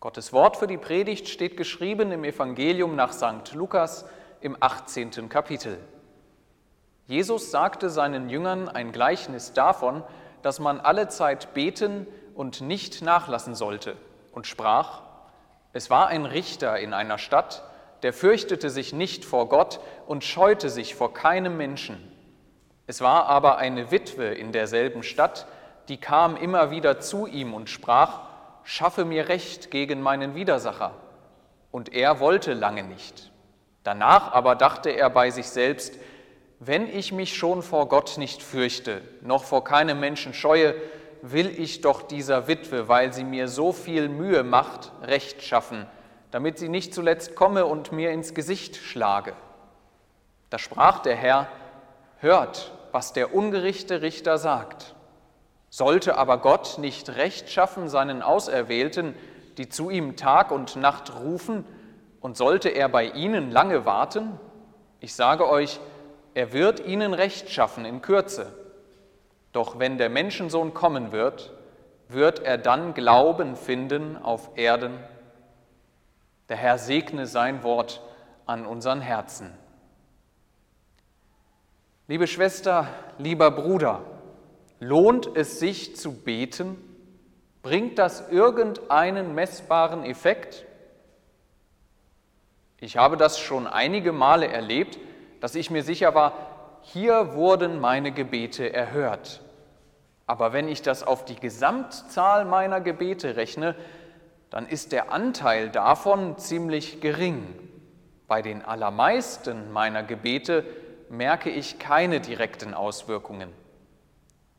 Gottes Wort für die Predigt steht geschrieben im Evangelium nach St. Lukas im 18. Kapitel. Jesus sagte seinen Jüngern ein Gleichnis davon, dass man alle Zeit beten und nicht nachlassen sollte, und sprach, es war ein Richter in einer Stadt, der fürchtete sich nicht vor Gott und scheute sich vor keinem Menschen. Es war aber eine Witwe in derselben Stadt, die kam immer wieder zu ihm und sprach, schaffe mir Recht gegen meinen Widersacher. Und er wollte lange nicht. Danach aber dachte er bei sich selbst, wenn ich mich schon vor Gott nicht fürchte, noch vor keinem Menschen scheue, will ich doch dieser Witwe, weil sie mir so viel Mühe macht, Recht schaffen, damit sie nicht zuletzt komme und mir ins Gesicht schlage. Da sprach der Herr, hört, was der ungerichte Richter sagt. Sollte aber Gott nicht Recht schaffen seinen Auserwählten, die zu ihm Tag und Nacht rufen, und sollte er bei ihnen lange warten? Ich sage euch, er wird ihnen Recht schaffen in Kürze. Doch wenn der Menschensohn kommen wird, wird er dann Glauben finden auf Erden? Der Herr segne sein Wort an unseren Herzen. Liebe Schwester, lieber Bruder, Lohnt es sich zu beten? Bringt das irgendeinen messbaren Effekt? Ich habe das schon einige Male erlebt, dass ich mir sicher war, hier wurden meine Gebete erhört. Aber wenn ich das auf die Gesamtzahl meiner Gebete rechne, dann ist der Anteil davon ziemlich gering. Bei den allermeisten meiner Gebete merke ich keine direkten Auswirkungen.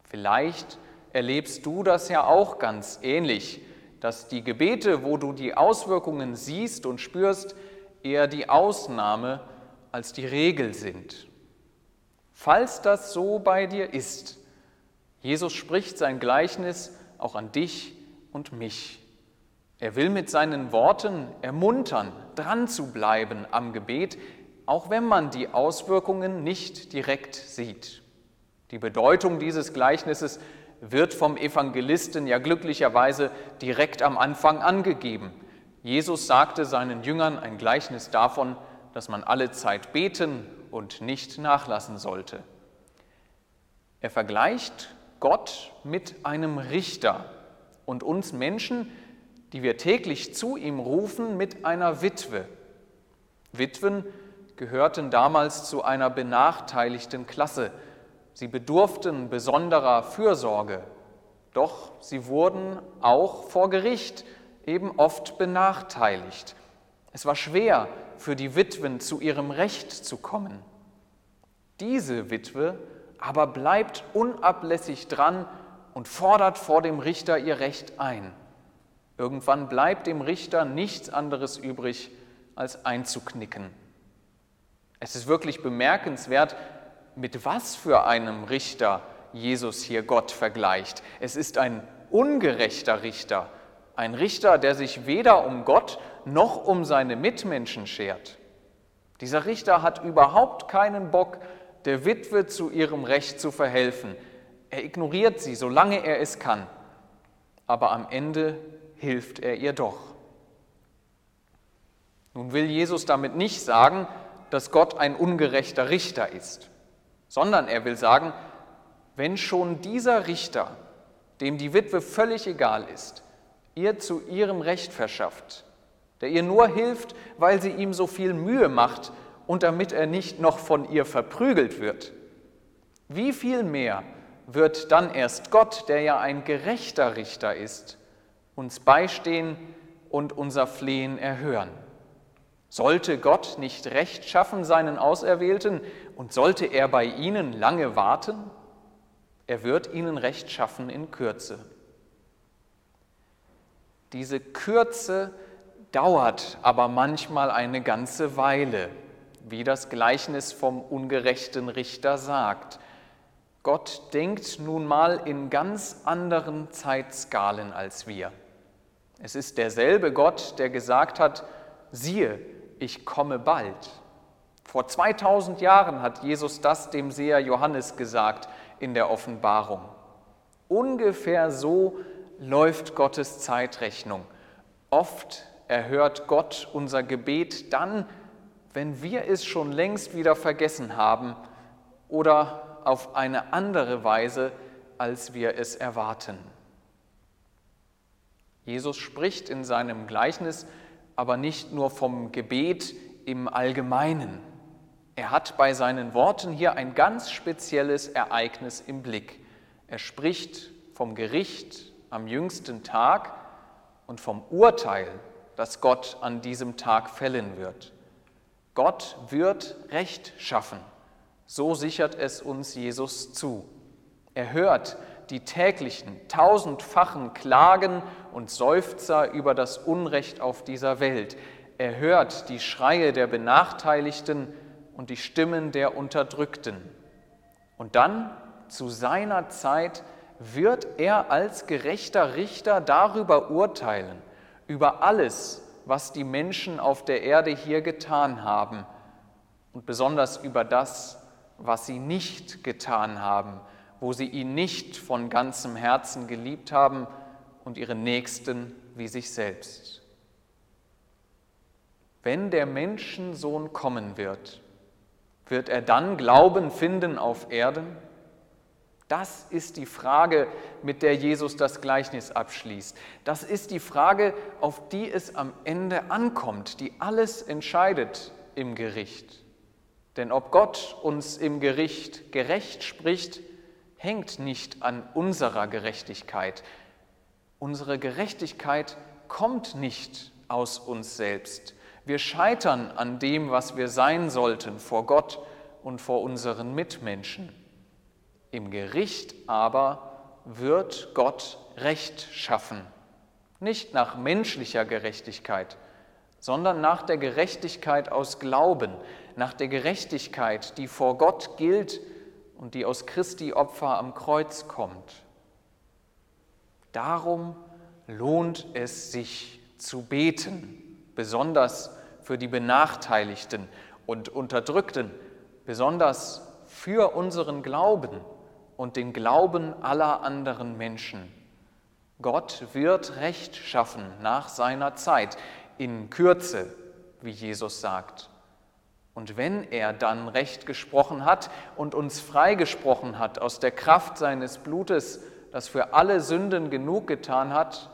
Vielleicht erlebst du das ja auch ganz ähnlich, dass die Gebete, wo du die Auswirkungen siehst und spürst, eher die Ausnahme als die Regel sind. Falls das so bei dir ist, Jesus spricht sein Gleichnis auch an dich und mich. Er will mit seinen Worten ermuntern, dran zu bleiben am Gebet, auch wenn man die Auswirkungen nicht direkt sieht. Die Bedeutung dieses Gleichnisses wird vom Evangelisten ja glücklicherweise direkt am Anfang angegeben. Jesus sagte seinen Jüngern ein Gleichnis davon, dass man alle Zeit beten und nicht nachlassen sollte. Er vergleicht Gott mit einem Richter und uns Menschen, die wir täglich zu ihm rufen, mit einer Witwe. Witwen gehörten damals zu einer benachteiligten Klasse Sie bedurften besonderer Fürsorge, doch sie wurden auch vor Gericht eben oft benachteiligt. Es war schwer für die Witwen zu ihrem Recht zu kommen. Diese Witwe aber bleibt unablässig dran und fordert vor dem Richter ihr Recht ein. Irgendwann bleibt dem Richter nichts anderes übrig, als einzuknicken. Es ist wirklich bemerkenswert, mit was für einem Richter Jesus hier Gott vergleicht. Es ist ein ungerechter Richter, ein Richter, der sich weder um Gott noch um seine Mitmenschen schert. Dieser Richter hat überhaupt keinen Bock, der Witwe zu ihrem Recht zu verhelfen. Er ignoriert sie, solange er es kann. Aber am Ende hilft er ihr doch. Nun will Jesus damit nicht sagen, dass Gott ein ungerechter Richter ist sondern er will sagen, wenn schon dieser Richter, dem die Witwe völlig egal ist, ihr zu ihrem Recht verschafft, der ihr nur hilft, weil sie ihm so viel Mühe macht und damit er nicht noch von ihr verprügelt wird, wie viel mehr wird dann erst Gott, der ja ein gerechter Richter ist, uns beistehen und unser Flehen erhören? Sollte Gott nicht Recht schaffen seinen Auserwählten und sollte er bei ihnen lange warten? Er wird ihnen Recht schaffen in Kürze. Diese Kürze, dauert aber manchmal eine ganze Weile, wie das Gleichnis vom ungerechten Richter sagt. Gott denkt nun mal in ganz anderen Zeitskalen als wir. Es ist derselbe Gott, der gesagt hat, siehe, ich komme bald. Vor 2000 Jahren hat Jesus das dem Seher Johannes gesagt in der Offenbarung. Ungefähr so läuft Gottes Zeitrechnung. Oft erhört Gott unser Gebet dann, wenn wir es schon längst wieder vergessen haben oder auf eine andere Weise, als wir es erwarten. Jesus spricht in seinem Gleichnis aber nicht nur vom Gebet im Allgemeinen. Er hat bei seinen Worten hier ein ganz spezielles Ereignis im Blick. Er spricht vom Gericht am jüngsten Tag und vom Urteil, das Gott an diesem Tag fällen wird. Gott wird Recht schaffen. So sichert es uns Jesus zu. Er hört die täglichen, tausendfachen Klagen und Seufzer über das Unrecht auf dieser Welt. Er hört die Schreie der Benachteiligten und die Stimmen der Unterdrückten. Und dann, zu seiner Zeit, wird er als gerechter Richter darüber urteilen, über alles, was die Menschen auf der Erde hier getan haben und besonders über das, was sie nicht getan haben, wo sie ihn nicht von ganzem Herzen geliebt haben und ihren Nächsten wie sich selbst. Wenn der Menschensohn kommen wird, wird er dann Glauben finden auf Erden? Das ist die Frage, mit der Jesus das Gleichnis abschließt. Das ist die Frage, auf die es am Ende ankommt, die alles entscheidet im Gericht. Denn ob Gott uns im Gericht gerecht spricht, hängt nicht an unserer Gerechtigkeit. Unsere Gerechtigkeit kommt nicht aus uns selbst. Wir scheitern an dem, was wir sein sollten vor Gott und vor unseren Mitmenschen. Im Gericht aber wird Gott Recht schaffen, nicht nach menschlicher Gerechtigkeit, sondern nach der Gerechtigkeit aus Glauben, nach der Gerechtigkeit, die vor Gott gilt und die aus Christi Opfer am Kreuz kommt. Darum lohnt es sich zu beten, besonders für die Benachteiligten und Unterdrückten, besonders für unseren Glauben und den Glauben aller anderen Menschen. Gott wird Recht schaffen nach seiner Zeit, in Kürze, wie Jesus sagt. Und wenn er dann Recht gesprochen hat und uns freigesprochen hat aus der Kraft seines Blutes, das für alle Sünden genug getan hat,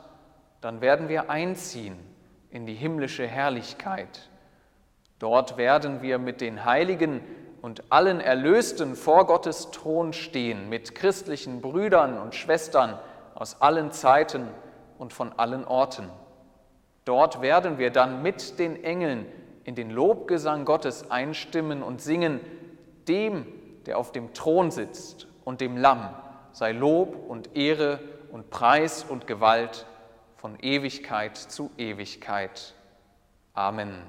dann werden wir einziehen in die himmlische Herrlichkeit. Dort werden wir mit den Heiligen und allen Erlösten vor Gottes Thron stehen, mit christlichen Brüdern und Schwestern aus allen Zeiten und von allen Orten. Dort werden wir dann mit den Engeln in den Lobgesang Gottes einstimmen und singen, dem, der auf dem Thron sitzt und dem Lamm sei Lob und Ehre und Preis und Gewalt von Ewigkeit zu Ewigkeit. Amen.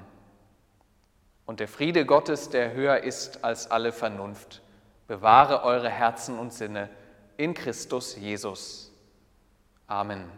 Und der Friede Gottes, der höher ist als alle Vernunft, bewahre eure Herzen und Sinne in Christus Jesus. Amen.